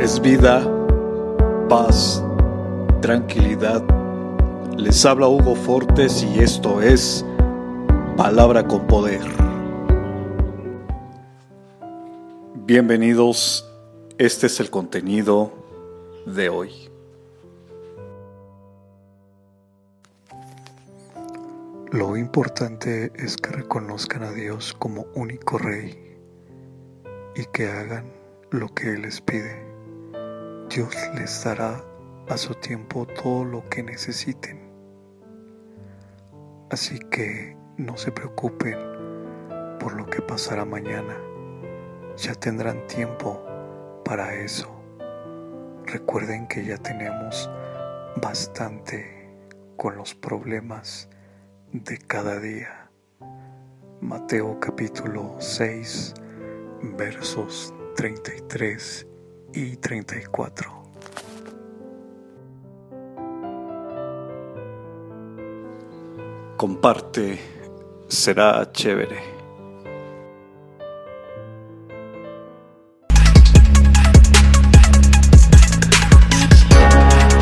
es vida, paz, tranquilidad. Les habla Hugo Fortes y esto es Palabra con Poder. Bienvenidos, este es el contenido de hoy. Lo importante es que reconozcan a Dios como único Rey y que hagan lo que Él les pide. Dios les dará a su tiempo todo lo que necesiten. Así que no se preocupen por lo que pasará mañana. Ya tendrán tiempo para eso. Recuerden que ya tenemos bastante con los problemas de cada día. Mateo capítulo 6 versos 33 y 34. Comparte, será chévere.